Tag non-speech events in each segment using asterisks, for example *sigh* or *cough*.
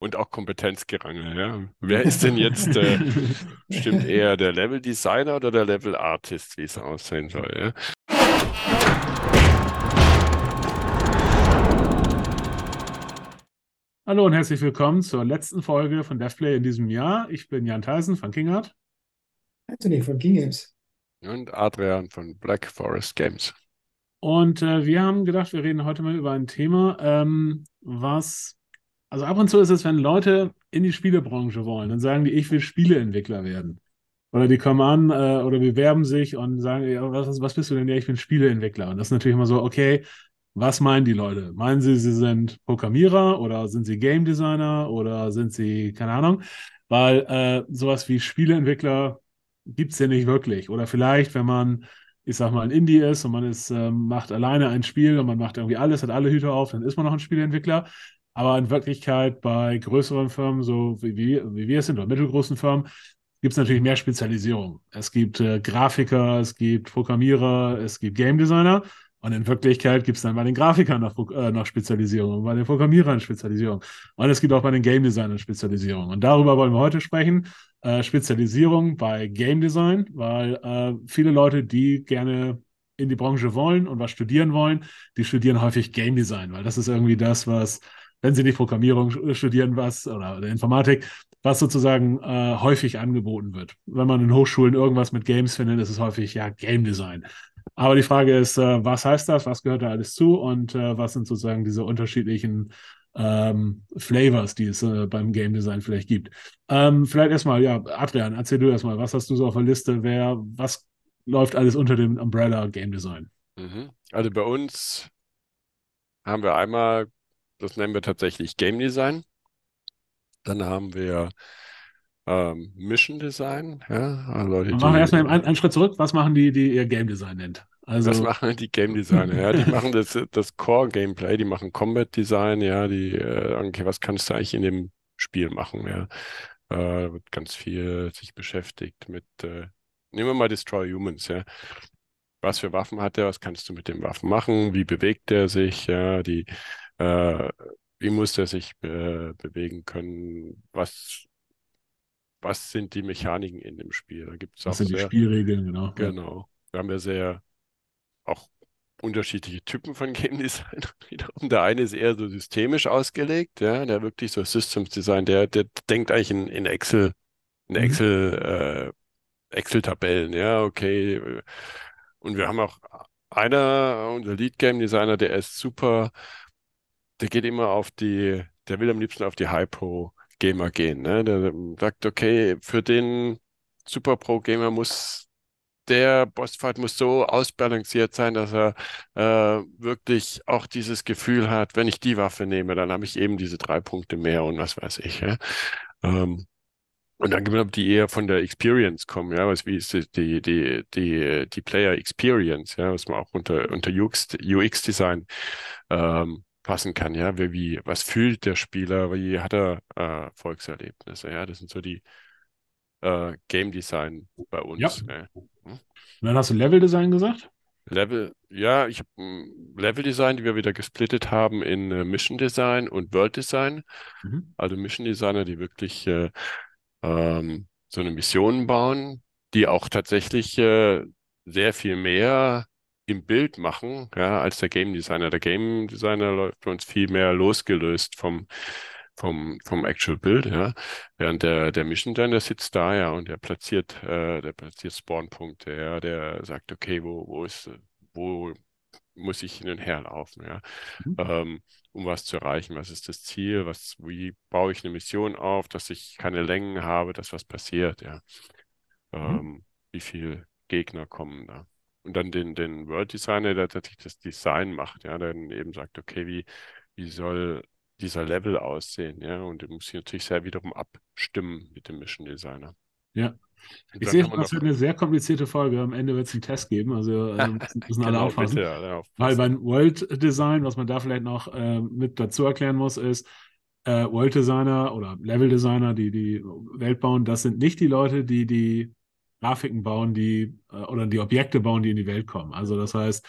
Und auch Kompetenzgerangel, ja. Wer ist denn jetzt äh, *laughs* bestimmt eher der Level-Designer oder der Level-Artist, wie es aussehen soll, ja? Hallo und herzlich willkommen zur letzten Folge von DevPlay in diesem Jahr. Ich bin Jan Theisen von Kingart. Anthony von King Games. Und Adrian von Black Forest Games. Und äh, wir haben gedacht, wir reden heute mal über ein Thema, ähm, was, also ab und zu ist es, wenn Leute in die Spielebranche wollen, dann sagen die, ich will Spieleentwickler werden. Oder die kommen an äh, oder bewerben sich und sagen, ja, was, was bist du denn? Ja, ich bin Spieleentwickler. Und das ist natürlich immer so, okay, was meinen die Leute? Meinen sie, sie sind Programmierer oder sind sie Game Designer oder sind sie, keine Ahnung? Weil äh, sowas wie Spieleentwickler gibt es ja nicht wirklich. Oder vielleicht, wenn man, ich sag mal, ein Indie ist und man ist, äh, macht alleine ein Spiel und man macht irgendwie alles, hat alle Hüte auf, dann ist man noch ein Spieleentwickler. Aber in Wirklichkeit bei größeren Firmen, so wie, wie, wie wir es sind, oder mittelgroßen Firmen, gibt es natürlich mehr Spezialisierung. Es gibt äh, Grafiker, es gibt Programmierer, es gibt Game Designer. Und in Wirklichkeit gibt es dann bei den Grafikern noch, äh, noch Spezialisierung und bei den Programmierern Spezialisierung. Und es gibt auch bei den Game Designern Spezialisierung. Und darüber wollen wir heute sprechen. Äh, Spezialisierung bei Game Design, weil äh, viele Leute, die gerne in die Branche wollen und was studieren wollen, die studieren häufig Game Design, weil das ist irgendwie das, was, wenn sie nicht Programmierung studieren, was oder, Informatik, was sozusagen äh, häufig angeboten wird. Wenn man in Hochschulen irgendwas mit Games findet, ist es häufig ja Game Design. Aber die Frage ist, äh, was heißt das? Was gehört da alles zu? Und äh, was sind sozusagen diese unterschiedlichen ähm, Flavors, die es äh, beim Game Design vielleicht gibt? Ähm, vielleicht erstmal, ja, Adrian, erzähl du erstmal, was hast du so auf der Liste? Wer, was läuft alles unter dem Umbrella Game Design? Mhm. Also bei uns haben wir einmal, das nennen wir tatsächlich Game Design. Dann haben wir ähm, Mission Design. Ja, also Leute, machen wir erstmal einen, einen, Schritt zurück. Was machen die, die ihr Game Design nennt? Also, was machen die Game Designer? Ja, die machen das, das Core Gameplay, die machen Combat Design, ja, die, äh, okay, was kannst du eigentlich in dem Spiel machen? Ja, äh, wird ganz viel sich beschäftigt mit, äh, nehmen wir mal Destroy Humans, ja. Was für Waffen hat er? Was kannst du mit den Waffen machen? Wie bewegt er sich? Ja, die, äh, wie muss er sich äh, bewegen können? Was was sind die Mechaniken in dem Spiel. Da gibt es auch was sind sehr, die Spielregeln, genau. Genau. Wir haben ja sehr auch unterschiedliche Typen von *laughs* Game Design. *laughs* Wiederum der eine ist eher so systemisch ausgelegt, ja, der wirklich so Systems Design, der, der denkt eigentlich in, in Excel, in mhm. Excel, äh, Excel-Tabellen, ja, okay. Und wir haben auch einer, unser Lead Game Designer, der ist super, der geht immer auf die, der will am liebsten auf die High Pro Gamer gehen. Ne? Der sagt, okay, für den Super Pro Gamer muss der Bossfight muss so ausbalanciert sein, dass er äh, wirklich auch dieses Gefühl hat, wenn ich die Waffe nehme, dann habe ich eben diese drei Punkte mehr und was weiß ich. Ja? Ähm, und dann gibt es die eher von der Experience kommen, ja, was wie ist die, die, die, die Player Experience, ja, was man auch unter, unter UX, UX Design ähm, fassen kann, ja, wie, wie, was fühlt der Spieler, wie hat er äh, Erfolgserlebnisse, ja, das sind so die äh, Game Design bei uns. Ja. Äh. Hm? dann hast du Level Design gesagt? Level, ja, ich habe hm, Level Design, die wir wieder gesplittet haben in äh, Mission Design und World Design. Mhm. Also Mission Designer, die wirklich äh, ähm, so eine Mission bauen, die auch tatsächlich äh, sehr viel mehr im Bild machen, ja, als der Game Designer. Der Game Designer läuft für uns viel mehr losgelöst vom, vom, vom Actual Bild, ja. Während der, der Mission der sitzt da, ja, und der platziert, äh, der platziert Spawnpunkte, ja, der sagt, okay, wo, wo ist, wo muss ich hin und her laufen, ja, mhm. ähm, um was zu erreichen, was ist das Ziel, was, wie baue ich eine Mission auf, dass ich keine Längen habe, dass was passiert, ja. Mhm. Ähm, wie viele Gegner kommen da und dann den, den World Designer, der tatsächlich das Design macht, ja, der dann eben sagt, okay, wie, wie soll dieser Level aussehen, ja, und den muss ich natürlich sehr wiederum abstimmen mit dem Mission Designer. Ja. Ich sehe, das wird eine sehr komplizierte Folge. Am Ende wird es einen Test geben, also äh, *laughs* müssen genau, alle aufpassen. Bitte, alle aufpassen. Weil beim World Design, was man da vielleicht noch äh, mit dazu erklären muss, ist, äh, World Designer oder Level Designer, die die Welt bauen, das sind nicht die Leute, die die Grafiken bauen, die äh, oder die Objekte bauen, die in die Welt kommen. Also das heißt,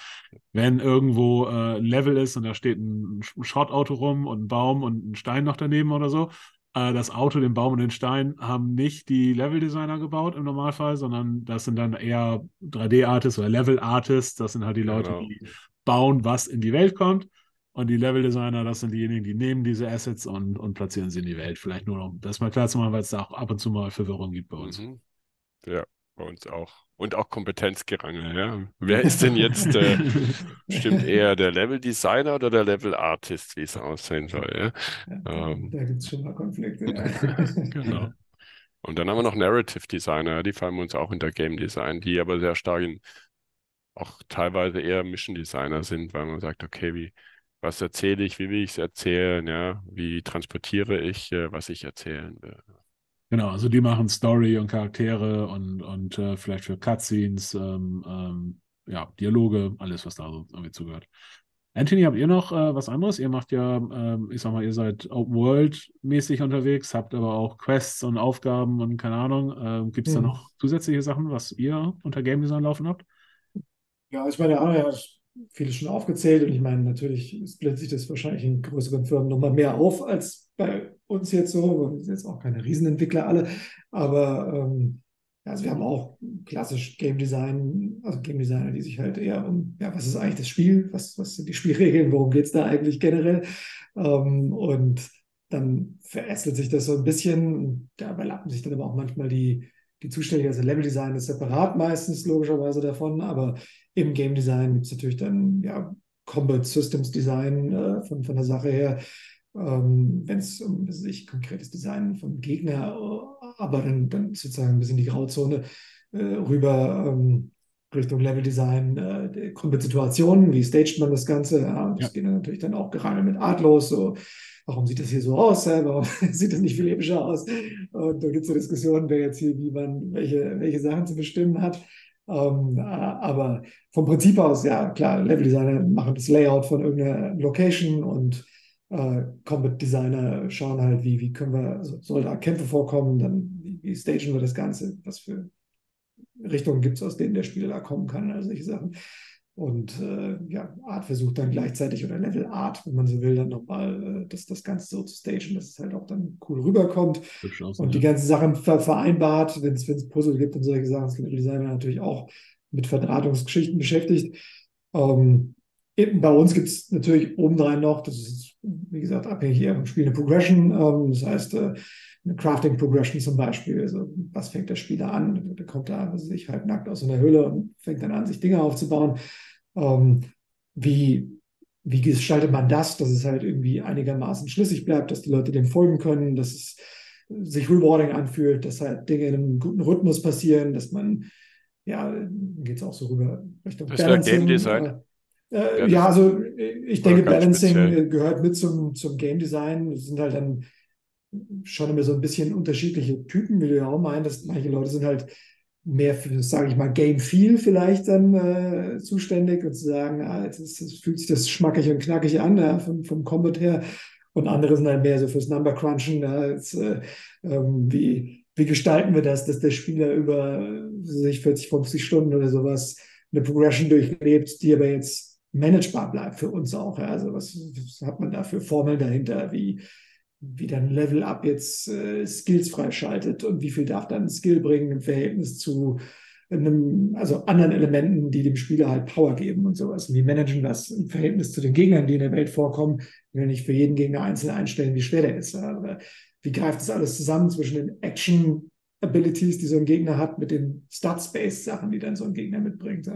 wenn irgendwo äh, ein Level ist und da steht ein Schrottauto rum und ein Baum und ein Stein noch daneben oder so, äh, das Auto, den Baum und den Stein haben nicht die Level-Designer gebaut im Normalfall, sondern das sind dann eher 3D-Artists oder Level-Artists. Das sind halt die Leute, Genau. die bauen, was in die Welt kommt. Und die Level-Designer, das sind diejenigen, die nehmen diese Assets und, und platzieren sie in die Welt. Vielleicht nur, um das mal klar zu machen, weil es da auch ab und zu mal Verwirrung gibt bei uns. Mhm. Ja, bei uns auch. Und auch Kompetenzgerangel, ja. Wer ist denn jetzt, äh, *laughs* stimmt eher der Level-Designer oder der Level-Artist, wie es aussehen soll, ja? Ja, Ähm. da gibt es schon mal Konflikte. *laughs* Genau. Und dann haben wir noch Narrative Designer, die fallen uns auch unter Game Design, die aber sehr stark in, auch teilweise eher Mission Designer sind, weil man sagt, okay, wie, was erzähle ich, wie will ich es erzählen, ja, wie transportiere ich, äh, was ich erzählen will. Genau, also die machen Story und Charaktere und, und äh, vielleicht für Cutscenes, ähm, ähm, ja, Dialoge, alles, was da so irgendwie zugehört. Anthony, habt ihr noch äh, was anderes? Ihr macht ja, ähm, ich sag mal, ihr seid Open World-mäßig unterwegs, habt aber auch Quests und Aufgaben und keine Ahnung. Ähm, Gibt es da Hm. noch zusätzliche Sachen, was ihr unter Game Design laufen habt? Ja, ich meine, Arne hat vieles schon aufgezählt und ich meine, natürlich splittet sich das wahrscheinlich in größeren Firmen nochmal mehr auf als bei uns jetzt so. Wir sind jetzt auch keine Riesenentwickler alle, aber ähm, also wir haben auch klassisch Game Design, also Game Designer, die sich halt eher um, ja, was ist eigentlich das Spiel, was, was sind die Spielregeln, worum geht es da eigentlich generell? Ähm, und dann verästelt sich das so ein bisschen, da überlappen sich dann aber auch manchmal die, die Zustände, also Level Design ist separat meistens logischerweise davon, aber im Game Design gibt es natürlich dann ja Combat Systems Design äh, von, von der Sache her, ähm, wenn es um was weiß ich, konkretes Design vom Gegner, äh, aber dann, dann sozusagen ein bisschen die Grauzone äh, rüber ähm, Richtung Level Design, äh, der Combat-Situationen, wie staged man das Ganze? Ja, das Ja. geht dann natürlich dann auch gerade mit Art los, so warum sieht das hier so aus? Ja? Warum *laughs* sieht das nicht viel epischer aus? Und da gibt es so Diskussionen, wer jetzt hier wie man welche, welche Sachen zu bestimmen hat. Ähm, äh, aber vom Prinzip aus, ja klar, Level-Designer machen das Layout von irgendeiner Location und äh, Combat-Designer schauen halt, wie, wie können wir, soll da Kämpfe vorkommen, dann wie, wie stagen wir das Ganze, was für Richtungen gibt es, aus denen der Spieler da kommen kann, also solche Sachen. Und äh, ja, Art versucht dann gleichzeitig oder Level Art, wenn man so will, dann nochmal äh, das, das Ganze so zu stagen, dass es halt auch dann cool rüberkommt aus, und die ja. ganzen Sachen ver vereinbart, wenn es Puzzle gibt und solche Sachen, ist Level Designer natürlich auch mit Verdrahtungsgeschichten beschäftigt. Ähm, bei uns gibt es natürlich obendrein noch, das ist, wie gesagt, abhängig eher vom Spiel, eine Progression. Ähm, das heißt, äh, eine Crafting Progression zum Beispiel. Also, was fängt der Spieler an? Der kommt da, was weiß ich, halb nackt aus so einer Höhle und fängt dann an, sich Dinge aufzubauen. Ähm, wie, wie gestaltet man das, dass es halt irgendwie einigermaßen schlüssig bleibt, dass die Leute dem folgen können, dass es sich rewarding anfühlt, dass halt Dinge in einem guten Rhythmus passieren, dass man, ja, geht es auch so rüber Richtung Das wäre Game Design. Äh, Ja, ja, also ich denke, Balancing speziell. gehört mit zum, zum Game Design. Es sind halt dann schon immer so ein bisschen unterschiedliche Typen, wie du ja auch meintest. Manche Leute sind halt mehr für, sage ich mal, Game Feel vielleicht dann äh, zuständig und zu sagen, ah, fühlt sich das schmackig und knackig an, ja, vom, vom Combat her. Und andere sind halt mehr so fürs Number Crunchen, ja, jetzt, äh, ähm, wie, wie gestalten wir das, dass der Spieler über sich 40, 50 Stunden oder sowas eine Progression durchlebt, die aber jetzt managebar bleibt für uns auch. Ja. Also was, was hat man da für Formeln dahinter, wie, wie dann Level Up jetzt äh, Skills freischaltet und wie viel darf dann Skill bringen im Verhältnis zu einem, also anderen Elementen, die dem Spieler halt Power geben und sowas. Und wie managen das im Verhältnis zu den Gegnern, die in der Welt vorkommen, wenn wir nicht für jeden Gegner einzeln einstellen, wie schwer der ist. Oder wie greift das alles zusammen zwischen den Action Abilities, die so ein Gegner hat, mit den Stat-Space-Sachen, die dann so ein Gegner mitbringt.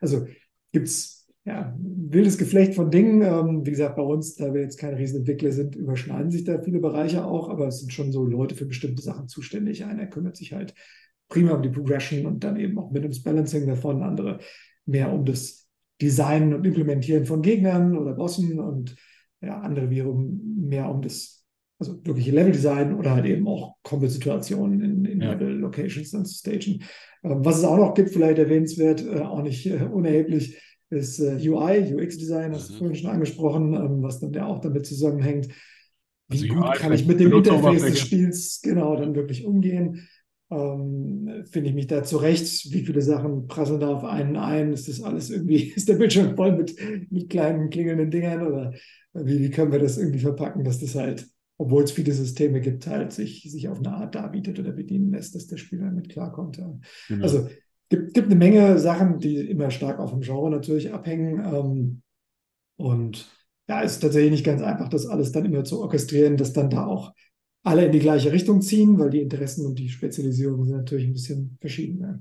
Also gibt es ja, ein wildes Geflecht von Dingen. Ähm, wie gesagt, bei uns, da wir jetzt keine Riesenentwickler sind, überschneiden sich da viele Bereiche auch, aber es sind schon so Leute für bestimmte Sachen zuständig. Einer kümmert sich halt prima um die Progression und dann eben auch mit ums Balancing davon, andere mehr um das Design und Implementieren von Gegnern oder Bossen und ja, andere wiederum mehr um das also wirkliche Level-Design oder halt eben auch Combat-Situationen in, in Ja. Level-Locations dann zu stagen. Ähm, was es auch noch gibt, vielleicht erwähnenswert, äh, auch nicht äh, unerheblich, ist äh, UI, UX-Design, hast du Mhm. vorhin schon angesprochen, ähm, was dann ja auch damit zusammenhängt. Wie Also gut UI kann ich mit dem. Interface des Spiels genau dann wirklich umgehen? Ähm, Finde ich mich da zurecht? Wie viele Sachen prasseln da auf einen ein? Ist das alles irgendwie, *laughs* ist der Bildschirm voll mit, mit kleinen klingelnden Dingern oder wie, wie können wir das irgendwie verpacken, dass das halt obwohl es viele Systeme gibt, halt sich, sich auf eine Art darbietet oder bedienen lässt, dass der Spieler damit klarkommt. Ja. Genau. Also gibt, gibt eine Menge Sachen, die immer stark auch vom Genre natürlich abhängen. Ähm, und ja, ist tatsächlich nicht ganz einfach, das alles dann immer zu orchestrieren, dass dann da auch alle in die gleiche Richtung ziehen, weil die Interessen und die Spezialisierungen sind natürlich ein bisschen verschieden. Ja.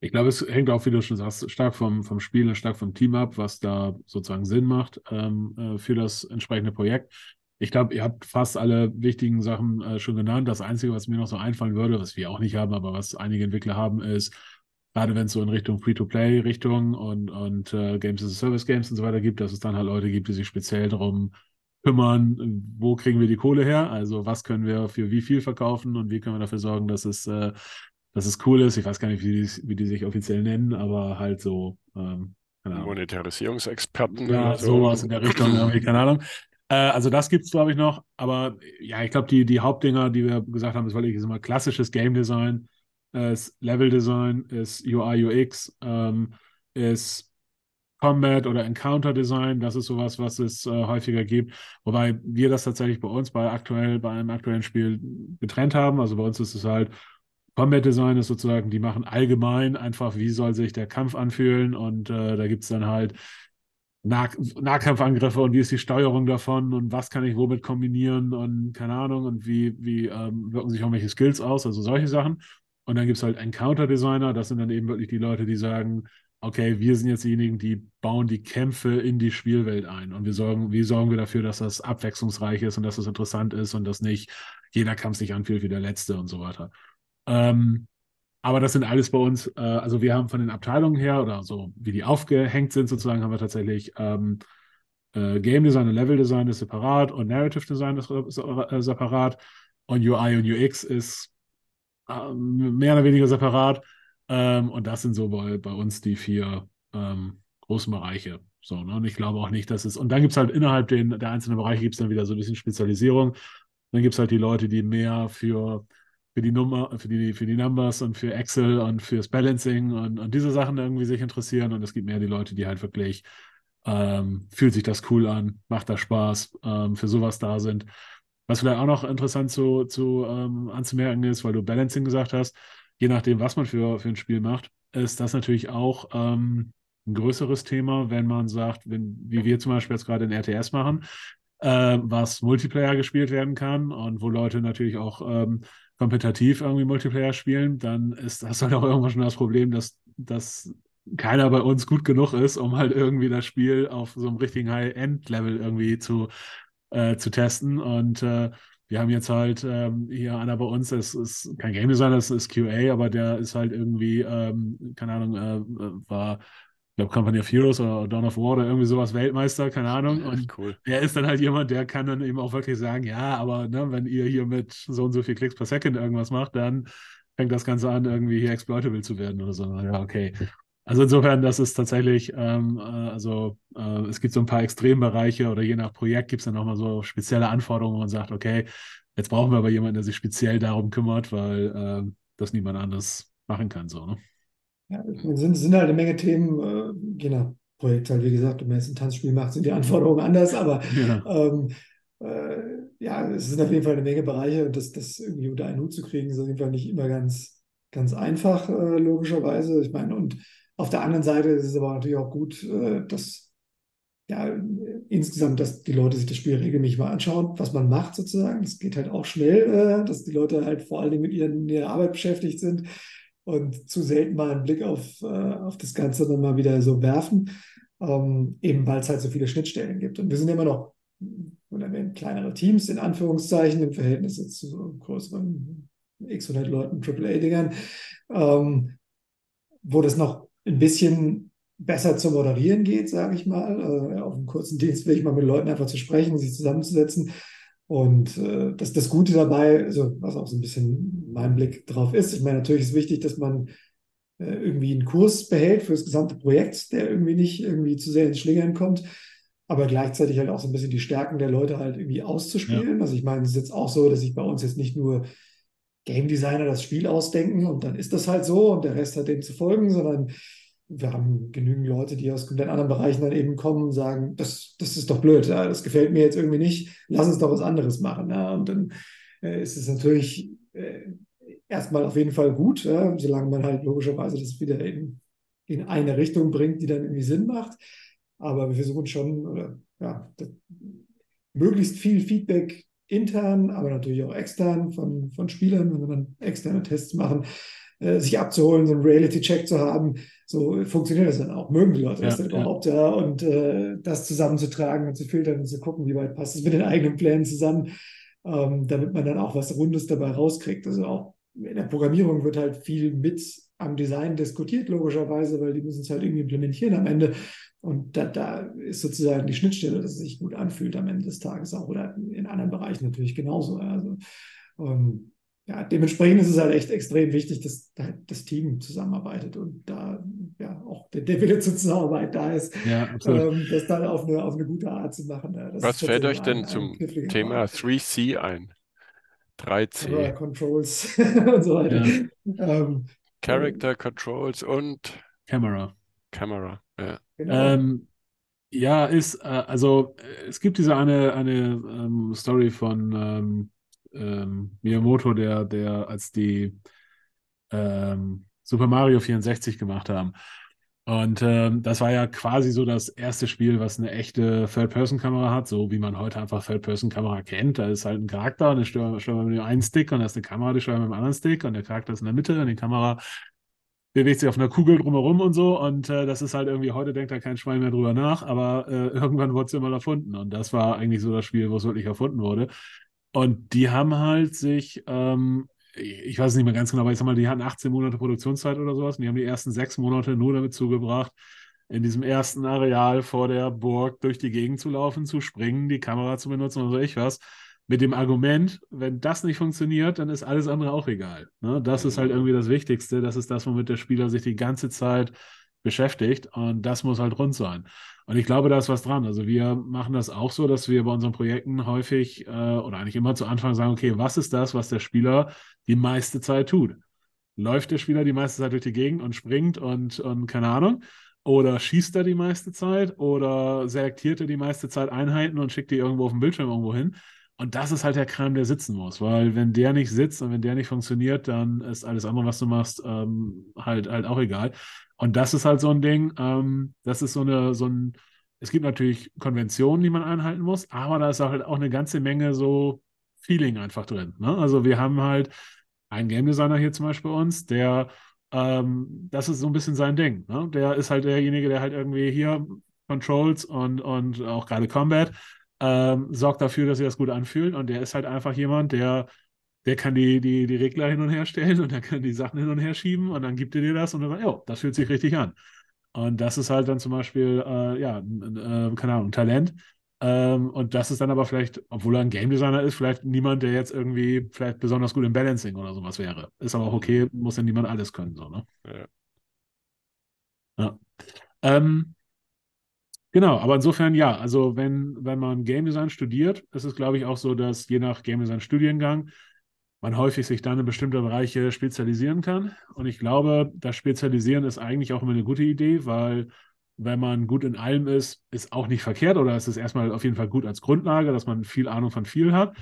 Ich glaube, es hängt auch, wie du schon sagst, stark vom, vom Spiel und stark vom Team ab, was da sozusagen Sinn macht ähm, äh, für das entsprechende Projekt. Ich glaube, ihr habt fast alle wichtigen Sachen äh, schon genannt. Das Einzige, was mir noch so einfallen würde, was wir auch nicht haben, aber was einige Entwickler haben, ist, gerade wenn es so in Richtung Free-to-Play-Richtung und, und äh, Games as a Service Games und so weiter gibt, dass es dann halt Leute gibt, die sich speziell darum kümmern, wo kriegen wir die Kohle her? Also was können wir für wie viel verkaufen und wie können wir dafür sorgen, dass es, äh, dass es cool ist. Ich weiß gar nicht, wie die, wie die sich offiziell nennen, aber halt so. Ähm, Monetarisierungsexperten. Ja, so. sowas in der Richtung, irgendwie, keine Ahnung. Äh, also das gibt es, glaube ich, noch. Aber ja, ich glaube, die, die Hauptdinger, die wir gesagt haben, ist wirklich immer klassisches Game Design, ist Level Design, ist UI, UX, ähm, ist Combat oder Encounter Design. Das ist sowas, was es äh, häufiger gibt. Wobei wir das tatsächlich bei uns bei aktuell, bei einem aktuellen Spiel getrennt haben. Also bei uns ist es halt Combat Design ist sozusagen, die machen allgemein einfach, wie soll sich der Kampf anfühlen und äh, da gibt es dann halt nah Nahkampfangriffe und wie ist die Steuerung davon und was kann ich womit kombinieren und keine Ahnung und wie, wie ähm, wirken sich irgendwelche Skills aus, also solche Sachen. Und dann gibt es halt Encounter Designer, das sind dann eben wirklich die Leute, die sagen, okay, wir sind jetzt diejenigen, die bauen die Kämpfe in die Spielwelt ein. Und wir sorgen, wie sorgen wir dafür, dass das abwechslungsreich ist und dass das interessant ist und dass nicht jeder Kampf sich anfühlt wie der letzte und so weiter. Ähm, aber das sind alles bei uns, äh, also wir haben von den Abteilungen her oder so, wie die aufgehängt sind, sozusagen, haben wir tatsächlich ähm, äh, Game Design und Level Design ist separat und Narrative Design ist äh, separat. Und UI und UX ist mehr oder weniger separat. Ähm, und das sind so bei, bei uns die vier ähm, großen Bereiche. So, ne? Und ich glaube auch nicht, dass es. Und dann gibt es halt innerhalb den, der einzelnen Bereiche gibt es dann wieder so ein bisschen Spezialisierung. Dann gibt es halt die Leute, die mehr für für die Nummer, für die, für die Numbers und für Excel und fürs Balancing und, und diese Sachen irgendwie sich interessieren. Und es gibt mehr die Leute, die halt wirklich ähm, fühlt sich das cool an, macht das Spaß, ähm, für sowas da sind. Was vielleicht auch noch interessant zu, zu ähm, anzumerken ist, weil du Balancing gesagt hast, je nachdem, was man für, für ein Spiel macht, ist das natürlich auch ähm, ein größeres Thema, wenn man sagt, wenn, wie wir zum Beispiel jetzt gerade in RTS machen, äh, was Multiplayer gespielt werden kann und wo Leute natürlich auch ähm, kompetitiv irgendwie Multiplayer spielen, dann ist das *laughs* halt auch irgendwann schon das Problem, dass, dass keiner bei uns gut genug ist, um halt irgendwie das Spiel auf so einem richtigen High-End-Level irgendwie zu, äh, zu testen. Und äh, wir haben jetzt halt ähm, hier einer bei uns, das ist kein Game Designer, das ist QA, aber der ist halt irgendwie, ähm, keine Ahnung, äh, war glaube Company of Heroes oder Dawn of War oder irgendwie sowas Weltmeister, keine Ahnung. Und cool. der ist dann halt jemand, der kann dann eben auch wirklich sagen, ja, aber ne, wenn ihr hier mit so und so viel Klicks per Second irgendwas macht, dann fängt das Ganze an, irgendwie hier exploitable zu werden oder so. Ja, okay. Also insofern, das ist tatsächlich, ähm, äh, also äh, es gibt so ein paar Extrembereiche oder je nach Projekt gibt es dann nochmal so spezielle Anforderungen, wo man sagt, okay, jetzt brauchen wir aber jemanden, der sich speziell darum kümmert, weil äh, das niemand anderes machen kann. So, ne? Ja, es sind, sind halt eine Menge Themen, äh, je nach Projekt halt, wie gesagt, wenn man jetzt ein Tanzspiel macht, sind die Anforderungen anders, aber ja. Ähm, äh, ja, es sind auf jeden Fall eine Menge Bereiche und das, das irgendwie unter einen Hut zu kriegen, ist auf jeden Fall nicht immer ganz, ganz einfach, äh, logischerweise. Ich meine, und auf der anderen Seite ist es aber natürlich auch gut, äh, dass ja, insgesamt, dass die Leute sich das Spiel regelmäßig mal anschauen, was man macht sozusagen. Es geht halt auch schnell, äh, dass die Leute halt vor allen Dingen mit ihren, ihrer Arbeit beschäftigt sind und zu selten mal einen Blick auf, äh, auf das Ganze dann mal wieder so werfen, ähm, eben weil es halt so viele Schnittstellen gibt. Und wir sind immer noch oder kleinere Teams in Anführungszeichen im Verhältnis jetzt zu so größeren x 100 Leuten, AAA-Dingern, ähm, wo das noch ein bisschen besser zu moderieren geht, sage ich mal, äh, auf einem kurzen Dienstweg mal mit Leuten einfach zu sprechen, sich zusammenzusetzen und äh, das, das Gute dabei, also was auch so ein bisschen mein Blick drauf ist, ich meine, natürlich ist wichtig, dass man äh, irgendwie einen Kurs behält für das gesamte Projekt, der irgendwie nicht irgendwie zu sehr ins Schlingern kommt, aber gleichzeitig halt auch so ein bisschen die Stärken der Leute halt irgendwie auszuspielen. Ja. Also ich meine, es ist jetzt auch so, dass ich bei uns jetzt nicht nur Game Designer das Spiel ausdenken und dann ist das halt so und der Rest hat dem zu folgen, sondern wir haben genügend Leute, die aus komplett anderen Bereichen dann eben kommen und sagen, das, das ist doch blöd, das gefällt mir jetzt irgendwie nicht, lass uns doch was anderes machen. Und dann äh, ist es natürlich äh, erstmal auf jeden Fall gut, solange man halt logischerweise das wieder in, in eine Richtung bringt, die dann irgendwie Sinn macht. Aber wir versuchen schon, ja, möglichst viel Feedback intern, aber natürlich auch extern von, von Spielern, wenn wir dann externe Tests machen, äh, sich abzuholen, so einen Reality-Check zu haben. So funktioniert das dann auch. Mögen die Leute das ja, dann ja. überhaupt, ja, und äh, das zusammenzutragen und zu filtern und zu gucken, wie weit passt es mit den eigenen Plänen zusammen, ähm, damit man dann auch was Rundes dabei rauskriegt. Also auch in der Programmierung wird halt viel mit am Design diskutiert, logischerweise, weil die müssen es halt irgendwie implementieren am Ende. Und da, da ist sozusagen die Schnittstelle, dass es sich gut anfühlt am Ende des Tages auch oder in anderen Bereichen natürlich genauso. Also, ähm, ja, dementsprechend ist es halt echt extrem wichtig, dass das Team zusammenarbeitet und da ja auch der, der Wille zur Zusammenarbeit da ist, ja, ähm, das dann auf eine, auf eine gute Art zu machen. Ja, Was fällt euch denn ein, zum ein Thema 3C ein? 3C. Camera Controls *laughs* und so weiter. Ja. Ähm, Character Controls und Camera. Camera, ja. Genau. Ähm, ja, ist, äh, also es gibt diese eine, eine ähm, Story von ähm, ähm, Miyamoto, der, der als die ähm, Super Mario 64 gemacht haben. Und ähm, das war ja quasi so das erste Spiel, was eine echte Third-Person-Kamera hat, so wie man heute einfach Third-Person-Kamera kennt. Da ist halt ein Charakter, und steuert man mit dem einen Stick und da ist eine Kamera, die steuert mit dem anderen Stick und der Charakter ist in der Mitte und die Kamera bewegt sich auf einer Kugel drumherum und so. Und äh, das ist halt irgendwie, heute denkt da kein Schwein mehr drüber nach, aber äh, irgendwann wurde es ja mal erfunden. Und das war eigentlich so das Spiel, wo es wirklich erfunden wurde. Und die haben halt sich, ähm, ich weiß nicht mehr ganz genau, aber ich sag mal, die hatten 18 Monate Produktionszeit oder sowas und die haben die ersten sechs Monate nur damit zugebracht, in diesem ersten Areal vor der Burg durch die Gegend zu laufen, zu springen, die Kamera zu benutzen oder so ich was. Mit dem Argument, wenn das nicht funktioniert, dann ist alles andere auch egal. Ne? Das ist halt irgendwie das Wichtigste. Das ist das, womit der Spieler sich die ganze Zeit beschäftigt und das muss halt rund sein. Und ich glaube, da ist was dran. Also wir machen das auch so, dass wir bei unseren Projekten häufig äh, oder eigentlich immer zu Anfang sagen, okay, was ist das, was der Spieler die meiste Zeit tut? Läuft der Spieler die meiste Zeit durch die Gegend und springt und, und keine Ahnung? Oder schießt er die meiste Zeit? Oder selektiert er die meiste Zeit Einheiten und schickt die irgendwo auf dem Bildschirm irgendwo hin? Und das ist halt der Kram, der sitzen muss, weil wenn der nicht sitzt und wenn der nicht funktioniert, dann ist alles andere, was du machst, ähm, halt, halt auch egal. Und das ist halt so ein Ding, ähm, das ist so eine, so ein, es gibt natürlich Konventionen, die man einhalten muss, aber da ist halt auch eine ganze Menge so Feeling einfach drin. Ne? Also wir haben halt einen Game Designer hier zum Beispiel bei uns, der, ähm, das ist so ein bisschen sein Ding. Ne? Der ist halt derjenige, der halt irgendwie hier Controls und, und auch gerade Combat ähm, sorgt dafür, dass sie das gut anfühlen. Und der ist halt einfach jemand, der, der kann die, die, die Regler hin und her stellen und der kann die Sachen hin und her schieben und dann gibt er dir das und dann sagt, ja, das fühlt sich richtig an. Und das ist halt dann zum Beispiel, äh, ja, äh, keine Ahnung, ein Talent. Ähm, und das ist dann aber vielleicht, obwohl er ein Game Designer ist, vielleicht niemand, der jetzt irgendwie vielleicht besonders gut im Balancing oder sowas wäre. Ist aber auch okay, muss ja niemand alles können, so, ne? Ja. ja. Ähm, Genau, aber insofern ja, also wenn, wenn man Game Design studiert, ist es, glaube ich, auch so, dass je nach Game Design Studiengang man häufig sich dann in bestimmte Bereiche spezialisieren kann. Und ich glaube, das Spezialisieren ist eigentlich auch immer eine gute Idee, weil wenn man gut in allem ist, ist auch nicht verkehrt oder ist es erstmal auf jeden Fall gut als Grundlage, dass man viel Ahnung von viel hat.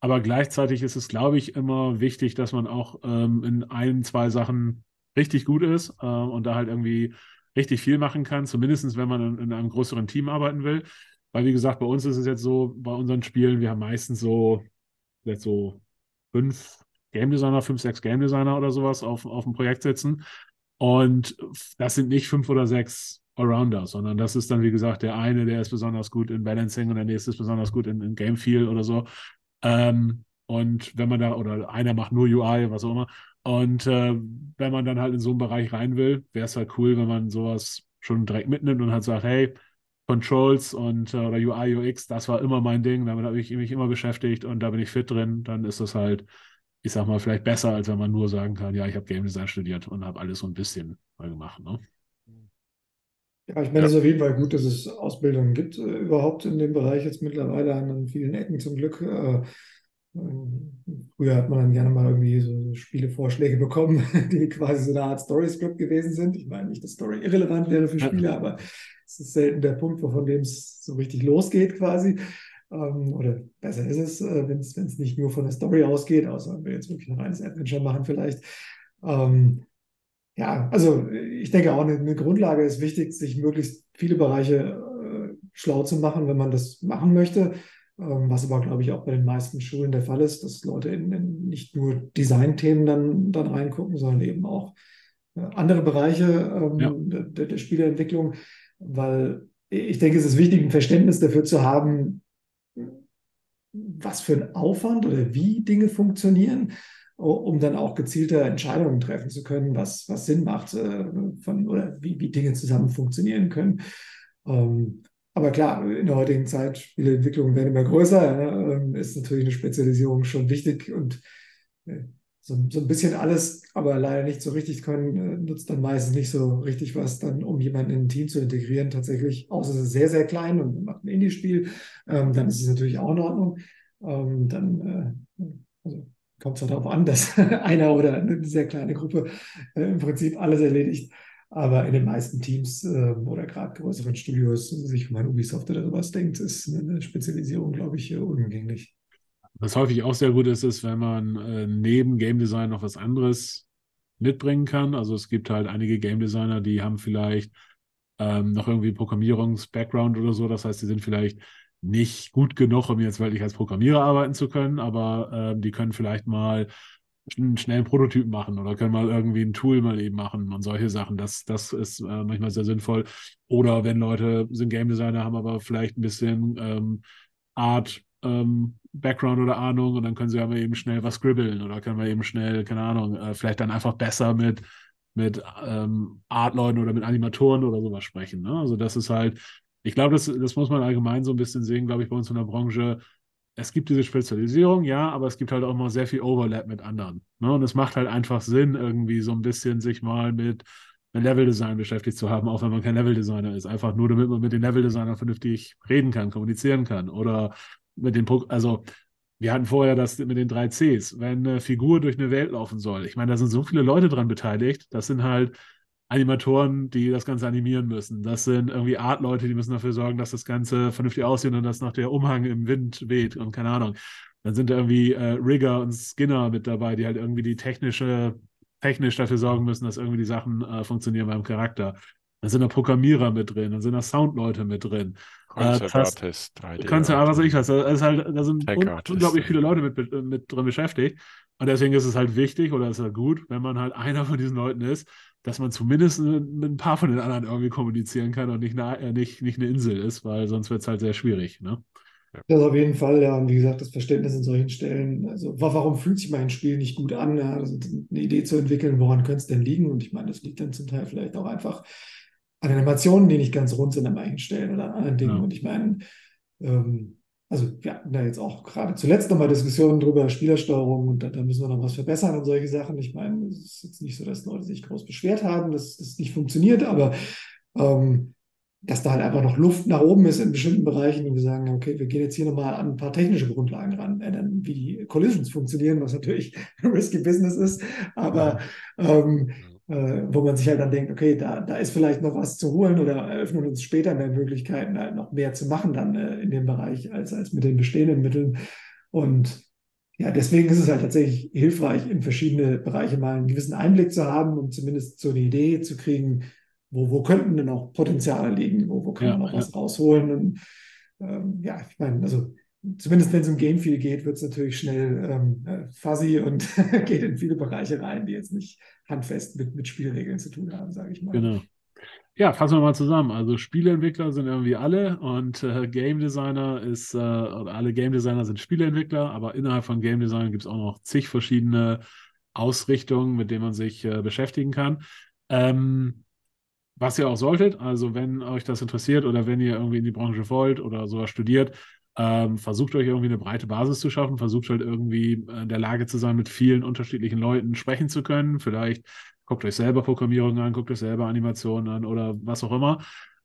Aber gleichzeitig ist es, glaube ich, immer wichtig, dass man auch ähm, in ein, zwei Sachen richtig gut ist äh, und da halt irgendwie richtig viel machen kann, zumindest wenn man in, in, einem größeren Team arbeiten will. Weil, wie gesagt, bei uns ist es jetzt so, bei unseren Spielen, wir haben meistens so, jetzt so fünf Game Designer, fünf, sechs Game Designer oder sowas auf, auf dem Projekt sitzen. Und das sind nicht fünf oder sechs Allrounder, sondern das ist dann, wie gesagt, der eine, der ist besonders gut in Balancing und der nächste ist besonders gut in, in Game Feel oder so. Ähm, und wenn man da, oder einer macht nur UI, was auch immer. Und äh, wenn man dann halt in so einen Bereich rein will, wäre es halt cool, wenn man sowas schon direkt mitnimmt und halt sagt, hey, Controls und äh, oder UI, UX, das war immer mein Ding, damit habe ich mich immer beschäftigt und da bin ich fit drin, dann ist das halt, ich sag mal, vielleicht besser, als wenn man nur sagen kann, ja, ich habe Game Design studiert und habe alles so ein bisschen mal gemacht. Ne? Ja, ich meine, es ist auf jeden Fall gut, dass es Ausbildungen gibt, äh, überhaupt in dem Bereich jetzt mittlerweile an vielen Ecken zum Glück. Äh, Früher hat man dann gerne mal irgendwie so Spielevorschläge bekommen, *laughs* die quasi so eine Art Story-Script gewesen sind. Ich meine nicht, dass Story irrelevant wäre für Spiele, aber es ist selten der Punkt, von dem es so richtig losgeht quasi. Ähm, oder besser ist es, äh, wenn es nicht nur von der Story ausgeht, außer wenn wir jetzt wirklich ein reines Adventure machen vielleicht. Ähm, ja, also ich denke auch, eine, eine, Grundlage ist wichtig, sich möglichst viele Bereiche äh, schlau zu machen, wenn man das machen möchte. Ähm, was aber, glaube ich, auch bei den meisten Schulen der Fall ist, dass Leute in, in nicht nur Designthemen dann, dann reingucken, sondern eben auch äh, andere Bereiche ähm, ja. der, der Spieleentwicklung, weil ich denke, es ist wichtig, ein Verständnis dafür zu haben, was für ein Aufwand oder wie Dinge funktionieren, um dann auch gezielte Entscheidungen treffen zu können, was, was Sinn macht äh, von, oder wie, wie Dinge zusammen funktionieren können. Ähm, aber klar, in der heutigen Zeit, Spieleentwicklungen werden immer größer, ja, ähm, ist natürlich eine Spezialisierung schon wichtig und äh, so, so, ein bisschen alles, aber leider nicht so richtig können, äh, nutzt dann meistens nicht so richtig was, dann um jemanden in ein Team zu integrieren. Tatsächlich, außer es ist sehr, sehr klein und macht ein Indie-Spiel, ähm, dann ist es natürlich auch in Ordnung. Ähm, dann äh, also kommt es halt darauf an, dass *laughs* einer oder eine sehr kleine Gruppe äh, im Prinzip alles erledigt. Aber in den meisten Teams äh, oder gerade größeren Studios, sich ein Ubisoft oder sowas denkt, ist eine Spezialisierung, glaube ich, unumgänglich. Was häufig auch sehr gut ist, ist, wenn man äh, neben Game Design noch was anderes mitbringen kann. Also es gibt halt einige Game Designer, die haben vielleicht ähm, noch irgendwie Programmierungs-Background oder so. Das heißt, die sind vielleicht nicht gut genug, um jetzt wirklich als Programmierer arbeiten zu können, aber äh, die können vielleicht mal einen schnellen Prototyp machen oder können mal irgendwie ein Tool mal eben machen und solche Sachen. Das, das ist äh, manchmal sehr sinnvoll. Oder wenn Leute sind Game Designer, haben aber vielleicht ein bisschen ähm, Art ähm, Background oder Ahnung und dann können sie aber eben schnell was scribbeln oder können wir eben schnell, keine Ahnung, äh, vielleicht dann einfach besser mit, mit ähm, Artleuten oder mit Animatoren oder sowas sprechen. Ne? Also das ist halt, ich glaube, das, das muss man allgemein so ein bisschen sehen, glaube ich, bei uns in der Branche. Es gibt diese Spezialisierung, ja, aber es gibt halt auch mal sehr viel Overlap mit anderen. Ne? Und es macht halt einfach Sinn, irgendwie so ein bisschen sich mal mit Leveldesign beschäftigt zu haben, auch wenn man kein Leveldesigner ist. Einfach nur, damit man mit den Leveldesignern vernünftig reden kann, kommunizieren kann. Oder mit den, also wir hatten vorher das mit den drei Cs. Wenn eine Figur durch eine Welt laufen soll, ich meine, da sind so viele Leute dran beteiligt. Das sind halt Animatoren, die das Ganze animieren müssen. Das sind irgendwie Artleute, die müssen dafür sorgen, dass das Ganze vernünftig aussieht und dass noch der Umhang im Wind weht und keine Ahnung. Dann sind da irgendwie äh, Rigger und Skinner mit dabei, die halt irgendwie die technische, technisch dafür sorgen müssen, dass irgendwie die Sachen äh, funktionieren beim Charakter. Dann sind da Programmierer mit drin, dann sind da Soundleute mit drin. Concept äh, Artist, 3D. Concept, was weiß ich was. Da, ist halt, da sind un unglaublich viele Leute mit, mit drin beschäftigt. Und deswegen ist es halt wichtig oder ist halt gut, wenn man halt einer von diesen Leuten ist, dass man zumindest mit ein paar von den anderen irgendwie kommunizieren kann und nicht eine, äh, nicht, nicht eine Insel ist, weil sonst wird es halt sehr schwierig. Ne? Das auf jeden Fall, ja. Und wie gesagt, das Verständnis in solchen Stellen. Also, warum fühlt sich mein Spiel nicht gut an? Ja, also eine Idee zu entwickeln, woran könnte es denn liegen? Und ich meine, das liegt dann zum Teil vielleicht auch einfach an Animationen, die nicht ganz rund sind an manchen Stellen oder an anderen Dingen. Ja. Und ich meine, ähm, also wir hatten da jetzt auch gerade zuletzt nochmal Diskussionen drüber, Spielersteuerung und da, da, müssen wir noch was verbessern und solche Sachen. Ich meine, es ist jetzt nicht so, dass Leute sich groß beschwert haben, dass das nicht funktioniert, aber ähm, dass da halt einfach noch Luft nach oben ist in bestimmten Bereichen und wir sagen, okay, wir gehen jetzt hier nochmal an ein paar technische Grundlagen ran, äh, wie die Collisions funktionieren, was natürlich *laughs* risky Business ist, aber ähm, äh, wo man sich halt dann denkt, okay, da, da ist vielleicht noch was zu holen oder eröffnen uns später mehr Möglichkeiten, halt noch mehr zu machen dann äh, in dem Bereich als, als mit den bestehenden Mitteln. Und ja, deswegen ist es halt tatsächlich hilfreich, in verschiedene Bereiche mal einen gewissen Einblick zu haben, um zumindest so eine Idee zu kriegen, wo, wo könnten denn auch Potenziale liegen, wo, wo kann man noch ja. was rausholen. Und ähm, ja, ich meine, also zumindest wenn es um Game Feel geht, wird es natürlich schnell ähm, äh, fuzzy und *laughs* geht in viele Bereiche rein, die jetzt nicht handfest mit, mit Spielregeln zu tun haben, sage ich mal. Genau. Ja, fassen wir mal zusammen. Also Spieleentwickler sind irgendwie alle und äh, Game Designer ist, äh, oder alle Game Designer sind Spieleentwickler, aber innerhalb von Game Design gibt es auch noch zig verschiedene Ausrichtungen, mit denen man sich äh, beschäftigen kann. Ähm, was ihr auch solltet, also wenn euch das interessiert oder wenn ihr irgendwie in die Branche wollt oder sowas studiert, ähm, versucht euch irgendwie eine breite Basis zu schaffen, versucht halt irgendwie in der Lage zu sein, mit vielen unterschiedlichen Leuten sprechen zu können. Vielleicht guckt euch selber Programmierung an, guckt euch selber Animationen an oder was auch immer.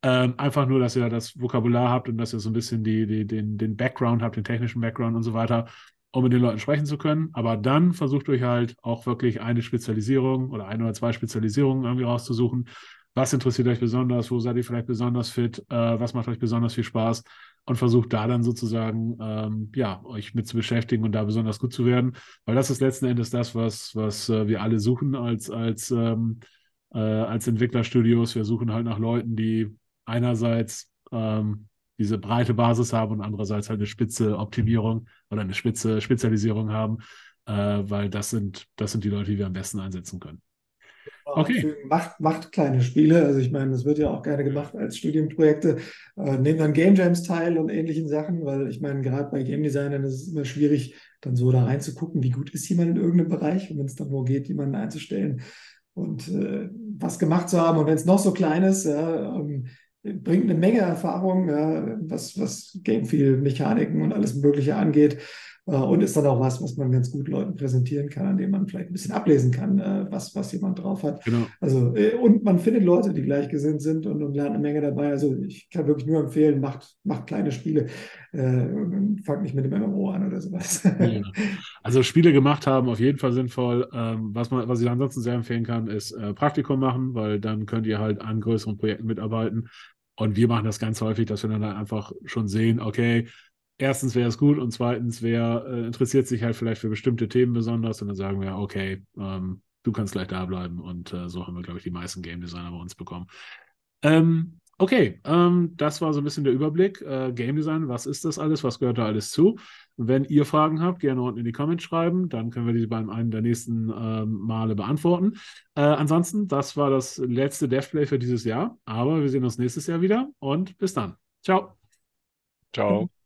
Ähm, einfach nur, dass ihr das Vokabular habt und dass ihr so ein bisschen die, die, den, den Background habt, den technischen Background und so weiter. um mit den Leuten sprechen zu können. Aber dann versucht euch halt auch wirklich eine Spezialisierung oder ein oder zwei Spezialisierungen irgendwie rauszusuchen. Was interessiert euch besonders? Wo seid ihr vielleicht besonders fit? Äh, was macht euch besonders viel Spaß? Und versucht da dann sozusagen, ähm, ja, euch mit zu beschäftigen und da besonders gut zu werden. Weil das ist letzten Endes das, was, was äh, wir alle suchen als, als, ähm, äh, als Entwicklerstudios. Wir suchen halt nach Leuten, die einerseits ähm, diese breite Basis haben und andererseits halt eine spitze Optimierung oder eine spitze Spezialisierung haben, äh, weil das sind, das sind die Leute, die wir am besten einsetzen können. Okay. Macht, macht kleine Spiele. Also ich meine, das wird ja auch gerne gemacht als Studienprojekte. Äh, nehmen dann Game Jams teil und ähnlichen Sachen, weil ich meine, gerade bei Game Designern ist es immer schwierig, dann so da reinzugucken, wie gut ist jemand in irgendeinem Bereich und wenn es dann nur geht, jemanden einzustellen und äh, was gemacht zu haben. Und wenn es noch so klein ist, ja, ähm, bringt eine Menge Erfahrung, ja, was, was Game Feel, Mechaniken und alles Mögliche angeht. Äh, und ist dann auch was, was man ganz gut Leuten präsentieren kann, an dem man vielleicht ein bisschen ablesen kann, äh, was, was jemand drauf hat. Genau. Also, äh, und man findet Leute, die gleichgesinnt sind und, und lernt eine Menge dabei. Also ich kann wirklich nur empfehlen, macht, macht kleine Spiele. Äh, fangt nicht mit dem MMO an oder sowas. Ja. *laughs* Also Spiele gemacht haben, auf jeden Fall sinnvoll. Ähm, was, man, was ich ansonsten sehr empfehlen kann, ist äh, Praktikum machen, weil dann könnt ihr halt an größeren Projekten mitarbeiten. Und wir machen das ganz häufig, dass wir dann halt einfach schon sehen, okay, erstens wäre es gut und zweitens wer äh, interessiert sich halt vielleicht für bestimmte Themen besonders und dann sagen wir, okay, ähm, du kannst gleich da bleiben und äh, so haben wir, glaube ich, die meisten Game Designer bei uns bekommen. Ähm, okay, ähm, das war so ein bisschen der Überblick. Äh, Game Design, was ist das alles? Was gehört da alles zu? Wenn ihr Fragen habt, gerne unten in die Comments schreiben, dann können wir die beim einem der nächsten ähm, Male beantworten. Äh, ansonsten, das war das letzte DevPlay für dieses Jahr, aber wir sehen uns nächstes Jahr wieder und bis dann. Ciao. Ciao.